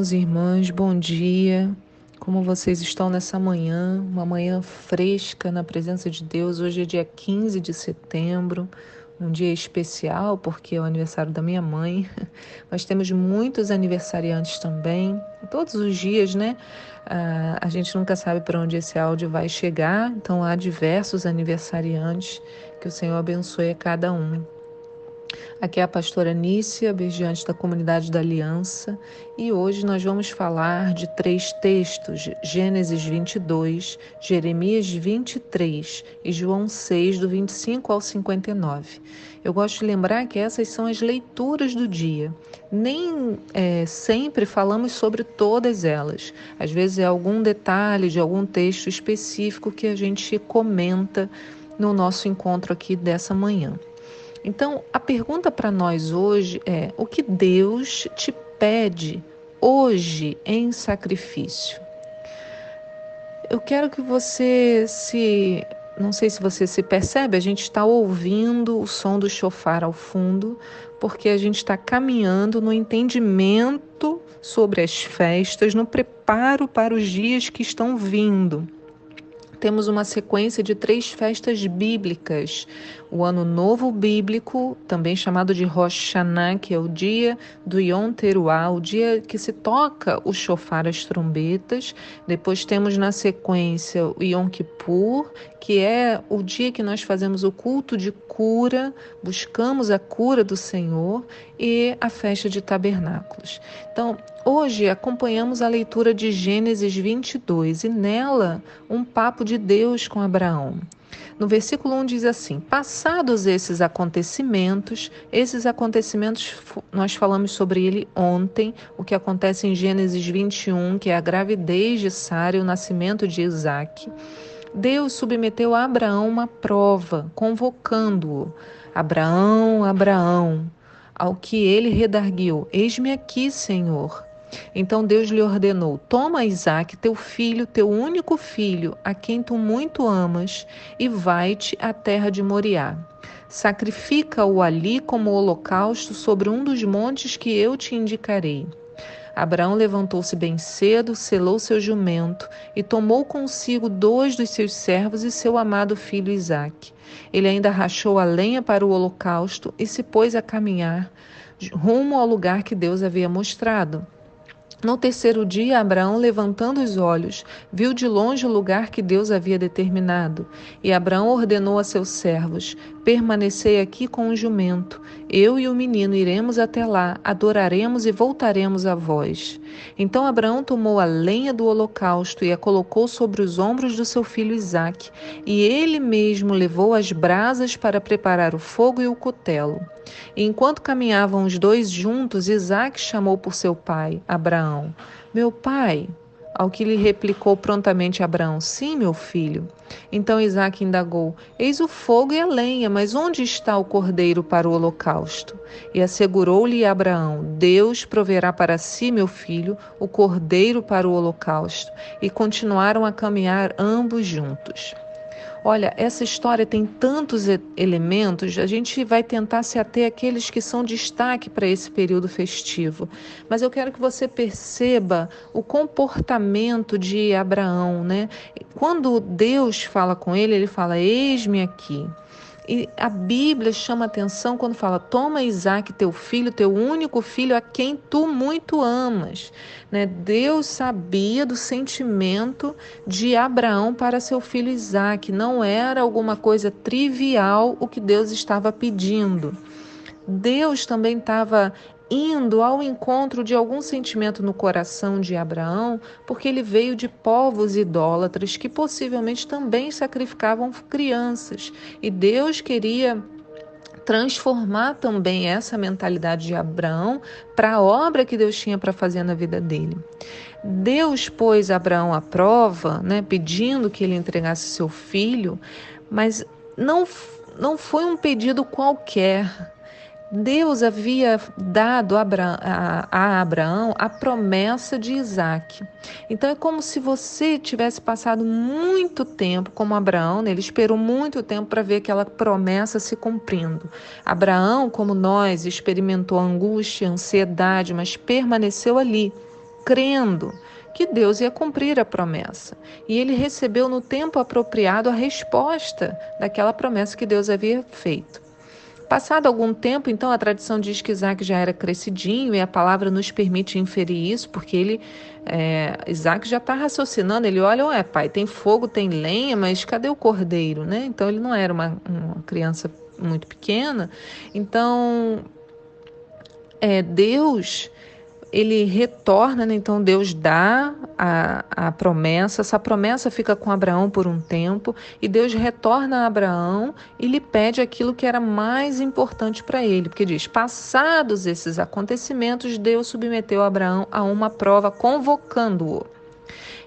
Irmãos e irmãs, bom dia. Como vocês estão nessa manhã? Uma manhã fresca na presença de Deus. Hoje é dia 15 de setembro, um dia especial porque é o aniversário da minha mãe. Mas temos muitos aniversariantes também. Todos os dias, né? Ah, a gente nunca sabe para onde esse áudio vai chegar, então há diversos aniversariantes. Que o Senhor abençoe a cada um. Aqui é a pastora Nícia, beijante da comunidade da Aliança, e hoje nós vamos falar de três textos: Gênesis 22, Jeremias 23 e João 6, do 25 ao 59. Eu gosto de lembrar que essas são as leituras do dia. Nem é, sempre falamos sobre todas elas. Às vezes é algum detalhe de algum texto específico que a gente comenta no nosso encontro aqui dessa manhã. Então, a pergunta para nós hoje é: o que Deus te pede hoje em sacrifício? Eu quero que você se. Não sei se você se percebe, a gente está ouvindo o som do chofar ao fundo, porque a gente está caminhando no entendimento sobre as festas, no preparo para os dias que estão vindo temos uma sequência de três festas bíblicas. O Ano Novo Bíblico, também chamado de Rosh Hashanah, que é o dia do Yom Teruah, o dia que se toca o chofar, as trombetas. Depois temos na sequência o Yom Kippur, que é o dia que nós fazemos o culto de cura, buscamos a cura do Senhor e a festa de tabernáculos. Então, hoje acompanhamos a leitura de Gênesis 22 e nela um papo de Deus com Abraão. No versículo 1 diz assim: Passados esses acontecimentos, esses acontecimentos nós falamos sobre ele ontem, o que acontece em Gênesis 21, que é a gravidez de Sara e o nascimento de Isaac. Deus submeteu a Abraão uma prova, convocando-o: Abraão, Abraão. Ao que ele redarguiu: Eis-me aqui, Senhor. Então Deus lhe ordenou: Toma Isaac, teu filho, teu único filho, a quem tu muito amas, e vai-te à terra de Moriá. Sacrifica-o ali como holocausto sobre um dos montes que eu te indicarei. Abraão levantou-se bem cedo, selou seu jumento e tomou consigo dois dos seus servos e seu amado filho Isaque. Ele ainda rachou a lenha para o holocausto e se pôs a caminhar rumo ao lugar que Deus havia mostrado. No terceiro dia, Abraão, levantando os olhos, viu de longe o lugar que Deus havia determinado. E Abraão ordenou a seus servos: Permanecei aqui com o jumento. Eu e o menino iremos até lá, adoraremos e voltaremos a vós. Então Abraão tomou a lenha do holocausto e a colocou sobre os ombros do seu filho Isaque, e ele mesmo levou as brasas para preparar o fogo e o cutelo. E enquanto caminhavam os dois juntos, Isaac chamou por seu pai, Abraão: Meu pai. Ao que lhe replicou prontamente Abraão: Sim, meu filho. Então Isaac indagou: Eis o fogo e a lenha, mas onde está o cordeiro para o holocausto? E assegurou-lhe Abraão: Deus proverá para si, meu filho, o cordeiro para o holocausto. E continuaram a caminhar ambos juntos. Olha, essa história tem tantos elementos, a gente vai tentar se ater àqueles que são destaque para esse período festivo. Mas eu quero que você perceba o comportamento de Abraão, né? Quando Deus fala com ele, ele fala: Eis-me aqui. E a Bíblia chama atenção quando fala: toma Isaac, teu filho, teu único filho, a quem tu muito amas. Né? Deus sabia do sentimento de Abraão para seu filho Isaac. Não era alguma coisa trivial o que Deus estava pedindo. Deus também estava indo ao encontro de algum sentimento no coração de Abraão, porque ele veio de povos idólatras que possivelmente também sacrificavam crianças. E Deus queria transformar também essa mentalidade de Abraão para a obra que Deus tinha para fazer na vida dele. Deus pôs Abraão à prova, né, pedindo que ele entregasse seu filho, mas não, não foi um pedido qualquer. Deus havia dado a Abraão a promessa de Isaac. Então é como se você tivesse passado muito tempo, como Abraão, né? ele esperou muito tempo para ver aquela promessa se cumprindo. Abraão, como nós, experimentou angústia, ansiedade, mas permaneceu ali crendo que Deus ia cumprir a promessa. E ele recebeu no tempo apropriado a resposta daquela promessa que Deus havia feito. Passado algum tempo, então, a tradição diz que Isaac já era crescidinho e a palavra nos permite inferir isso, porque ele, é, Isaac já está raciocinando, ele olha, ué, pai, tem fogo, tem lenha, mas cadê o cordeiro, né? Então, ele não era uma, uma criança muito pequena. Então, é, Deus ele retorna, né? então Deus dá a, a promessa, essa promessa fica com Abraão por um tempo, e Deus retorna a Abraão e lhe pede aquilo que era mais importante para ele, porque diz: passados esses acontecimentos, Deus submeteu Abraão a uma prova, convocando-o.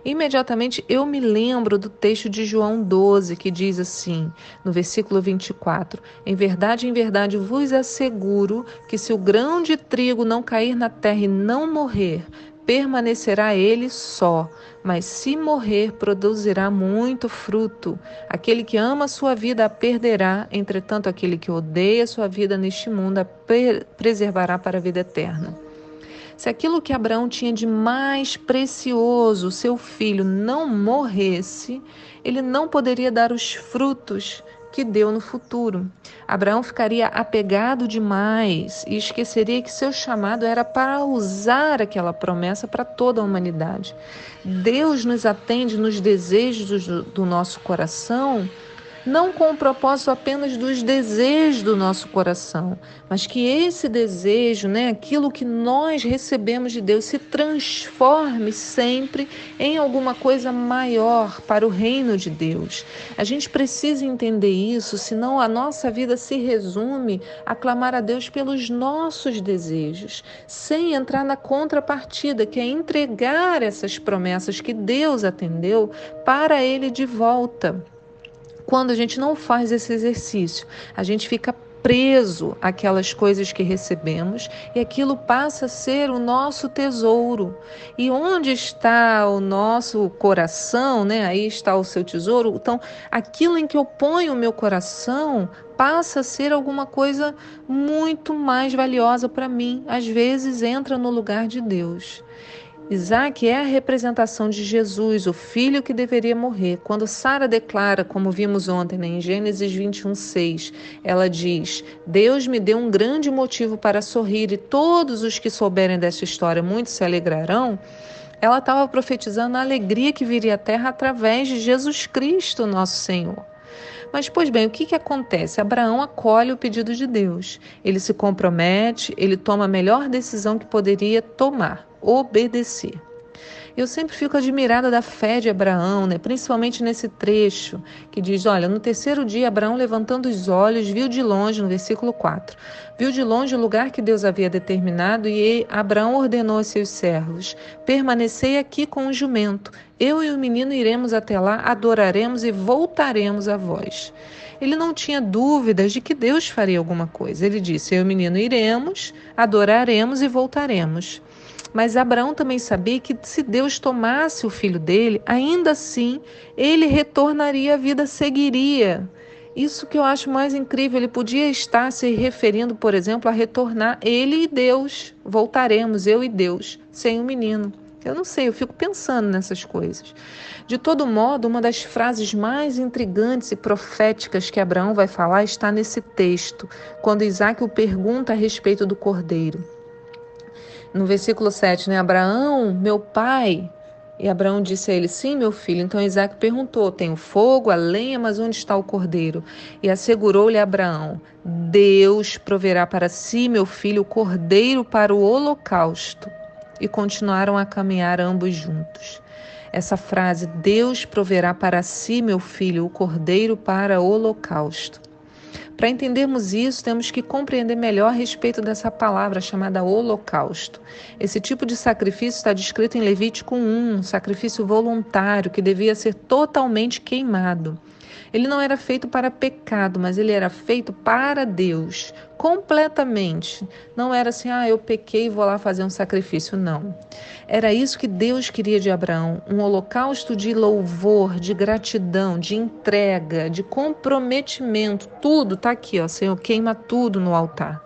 Imediatamente eu me lembro do texto de João 12, que diz assim, no versículo 24: Em verdade, em verdade vos asseguro que se o grão de trigo não cair na terra e não morrer, permanecerá ele só, mas se morrer, produzirá muito fruto. Aquele que ama a sua vida a perderá, entretanto, aquele que odeia a sua vida neste mundo a preservará para a vida eterna. Se aquilo que Abraão tinha de mais precioso, seu filho, não morresse, ele não poderia dar os frutos que deu no futuro. Abraão ficaria apegado demais e esqueceria que seu chamado era para usar aquela promessa para toda a humanidade. Deus nos atende nos desejos do, nosso coração não com o propósito apenas dos desejos do nosso coração, mas que esse desejo, né, aquilo que nós recebemos de Deus, se transforme sempre em alguma coisa maior para o reino de Deus. A gente precisa entender isso, senão a nossa vida se resume a clamar a Deus pelos nossos desejos, sem entrar na contrapartida, que é entregar essas promessas que Deus atendeu para Ele de volta. Quando a gente não faz esse exercício, a gente fica preso àquelas coisas que recebemos e aquilo passa a ser o nosso tesouro. E onde está o nosso coração, né? Aí está o seu tesouro. Então, aquilo em que eu ponho o meu coração passa a ser alguma coisa muito mais valiosa para mim. Às vezes entra no lugar de Deus. Isaac é a representação de Jesus, o filho que deveria morrer. Quando Sara declara, como vimos ontem né, em Gênesis 21, 6, ela diz: Deus me deu um grande motivo para sorrir, e todos os que souberem dessa história muito se alegrarão. Ela estava profetizando a alegria que viria à terra através de Jesus Cristo, nosso Senhor. Mas, pois bem, o que, que acontece? Abraão acolhe o pedido de Deus. Ele se compromete, ele toma a melhor decisão que poderia tomar obedecer. Eu sempre fico admirada da fé de Abraão, né? principalmente nesse trecho que diz: Olha, no terceiro dia, Abraão, levantando os olhos, viu de longe, no versículo 4, viu de longe o lugar que Deus havia determinado, e Abraão ordenou a seus servos: Permanecei aqui com o jumento, eu e o menino iremos até lá, adoraremos e voltaremos a vós. Ele não tinha dúvidas de que Deus faria alguma coisa. Ele disse: Eu e o menino iremos, adoraremos e voltaremos. Mas Abraão também sabia que se Deus tomasse o filho dele, ainda assim ele retornaria, a vida seguiria. Isso que eu acho mais incrível, ele podia estar se referindo, por exemplo, a retornar ele e Deus. Voltaremos, eu e Deus, sem o menino. Eu não sei, eu fico pensando nessas coisas. De todo modo, uma das frases mais intrigantes e proféticas que Abraão vai falar está nesse texto, quando Isaac o pergunta a respeito do cordeiro no versículo 7, né? Abraão, meu pai. E Abraão disse a ele: Sim, meu filho. Então Isaac perguntou: Tenho fogo, a lenha, mas onde está o cordeiro? E assegurou-lhe Abraão: Deus proverá para si, meu filho, o cordeiro para o holocausto. E continuaram a caminhar ambos juntos. Essa frase, Deus proverá para si, meu filho, o cordeiro para o holocausto. Para entendermos isso, temos que compreender melhor a respeito dessa palavra chamada holocausto. Esse tipo de sacrifício está descrito em Levítico 1, um sacrifício voluntário que devia ser totalmente queimado. Ele não era feito para pecado, mas ele era feito para Deus, completamente. Não era assim, ah, eu pequei e vou lá fazer um sacrifício. Não. Era isso que Deus queria de Abraão: um holocausto de louvor, de gratidão, de entrega, de comprometimento. Tudo está aqui, ó. Senhor, queima tudo no altar.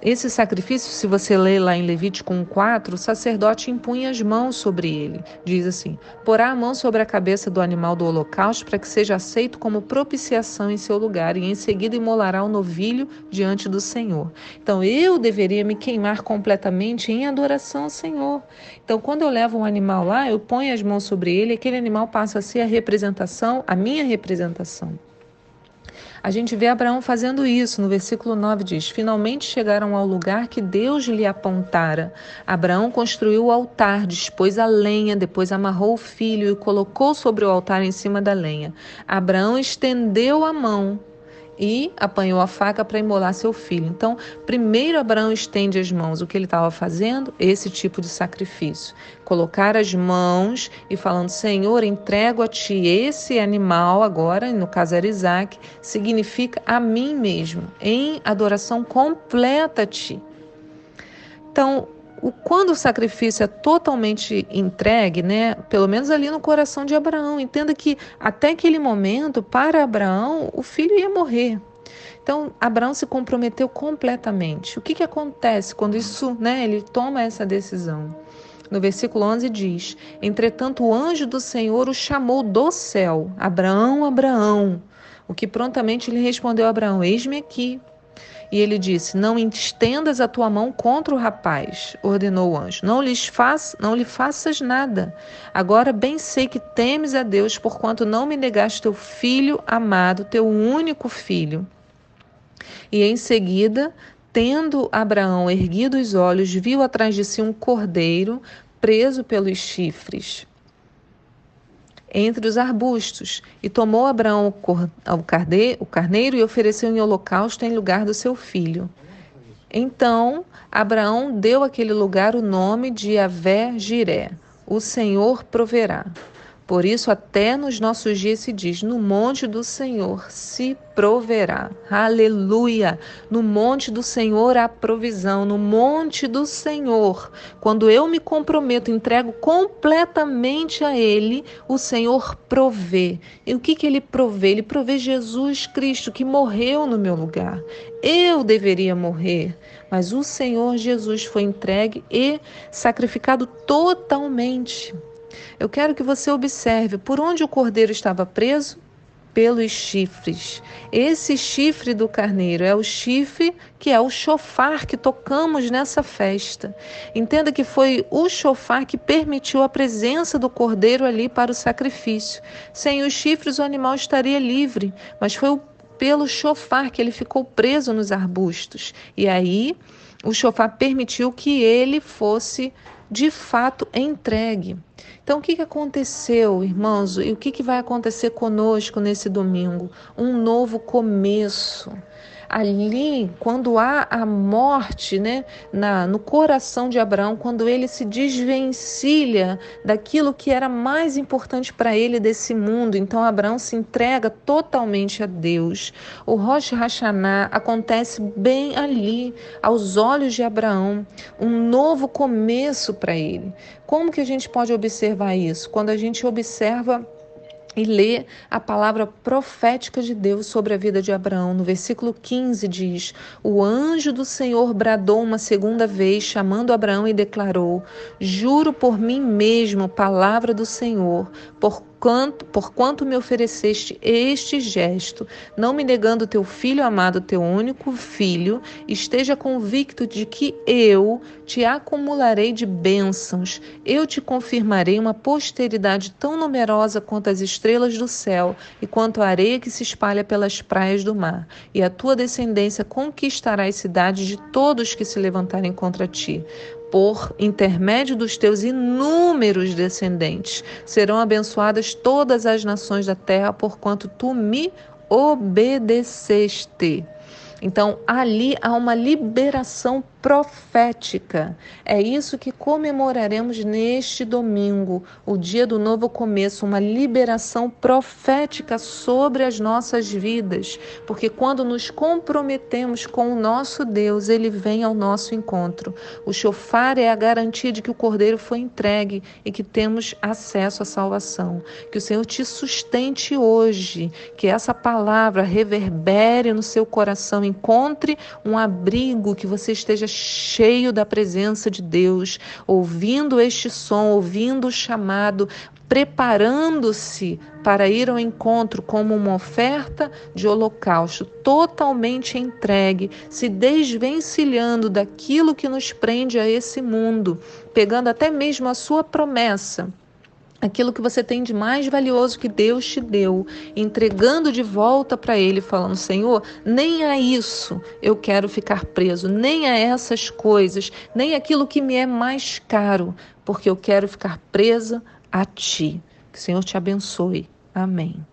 Esse sacrifício, se você ler lá em Levítico 1,4, o sacerdote impunha as mãos sobre ele. Diz assim: porá a mão sobre a cabeça do animal do holocausto para que seja aceito como propiciação em seu lugar, e em seguida imolará o novilho diante do Senhor. Então eu deveria me queimar completamente em adoração ao Senhor. Então, quando eu levo um animal lá, eu ponho as mãos sobre ele, aquele animal passa a ser a representação, a minha representação. A gente vê Abraão fazendo isso. No versículo 9 diz: Finalmente chegaram ao lugar que Deus lhe apontara. Abraão construiu o altar, dispôs a lenha, depois amarrou o filho e colocou sobre o altar em cima da lenha. Abraão estendeu a mão e apanhou a faca para imolar seu filho. Então, primeiro Abraão estende as mãos. O que ele estava fazendo? Esse tipo de sacrifício. Colocar as mãos e falando: Senhor, entrego a ti esse animal agora, no caso era Isaac, significa a mim mesmo, em adoração completa a ti. Então, o, quando o sacrifício é totalmente entregue, né, pelo menos ali no coração de Abraão, entenda que até aquele momento, para Abraão, o filho ia morrer. Então, Abraão se comprometeu completamente. O que, que acontece quando isso, né, ele toma essa decisão? No versículo 11 diz: Entretanto, o anjo do Senhor o chamou do céu: Abraão, Abraão. O que prontamente lhe respondeu Abraão: Eis-me aqui. E ele disse: Não estendas a tua mão contra o rapaz, ordenou o anjo. Não, lhes faz, não lhe faças nada. Agora bem sei que temes a Deus, porquanto não me negaste teu filho amado, teu único filho. E em seguida, tendo Abraão erguido os olhos, viu atrás de si um cordeiro preso pelos chifres entre os arbustos. E tomou Abraão o carneiro e ofereceu em holocausto em lugar do seu filho. Então Abraão deu àquele lugar o nome de Avé Jiré, o Senhor proverá. Por isso, até nos nossos dias se diz: no monte do Senhor se proverá. Aleluia! No monte do Senhor há provisão. No monte do Senhor, quando eu me comprometo, entrego completamente a Ele, o Senhor provê. E o que, que Ele provê? Ele provê Jesus Cristo, que morreu no meu lugar. Eu deveria morrer, mas o Senhor Jesus foi entregue e sacrificado totalmente. Eu quero que você observe por onde o cordeiro estava preso? Pelos chifres. Esse chifre do carneiro é o chifre que é o chofar que tocamos nessa festa. Entenda que foi o chofar que permitiu a presença do cordeiro ali para o sacrifício. Sem os chifres, o animal estaria livre, mas foi pelo chofar que ele ficou preso nos arbustos. E aí o chofar permitiu que ele fosse de fato entregue. Então, o que, que aconteceu, irmãos, e o que, que vai acontecer conosco nesse domingo? Um novo começo ali, quando há a morte né, na, no coração de Abraão, quando ele se desvencilha daquilo que era mais importante para ele desse mundo, então Abraão se entrega totalmente a Deus. O Rosh Hashanah acontece bem ali, aos olhos de Abraão, um novo começo para ele. Como que a gente pode observar isso? Quando a gente observa e lê a palavra profética de Deus sobre a vida de Abraão. No versículo 15 diz: O anjo do Senhor bradou uma segunda vez, chamando Abraão e declarou: Juro por mim mesmo, palavra do Senhor, por quanto, por quanto me ofereceste este gesto, não me negando teu filho amado, teu único filho, esteja convicto de que eu te acumularei de bênçãos, eu te confirmarei uma posteridade tão numerosa quanto as estrelas do céu e quanto a areia que se espalha pelas praias do mar, e a tua descendência conquistará as cidades de todos que se levantarem contra ti por intermédio dos teus inúmeros descendentes. Serão abençoadas todas as nações da terra, porquanto tu me obedeceste. Então, ali há uma liberação profética. É isso que comemoraremos neste domingo, o dia do novo começo, uma liberação profética sobre as nossas vidas, porque quando nos comprometemos com o nosso Deus, ele vem ao nosso encontro. O chofar é a garantia de que o cordeiro foi entregue e que temos acesso à salvação. Que o Senhor te sustente hoje, que essa palavra reverbere no seu coração, encontre um abrigo, que você esteja cheio da presença de Deus, ouvindo este som, ouvindo o chamado, preparando-se para ir ao encontro como uma oferta de holocausto, totalmente entregue, se desvencilhando daquilo que nos prende a esse mundo, pegando até mesmo a sua promessa aquilo que você tem de mais valioso que Deus te deu, entregando de volta para Ele, falando: Senhor, nem a isso eu quero ficar preso, nem a essas coisas, nem aquilo que me é mais caro, porque eu quero ficar presa a Ti. Que o Senhor te abençoe. Amém.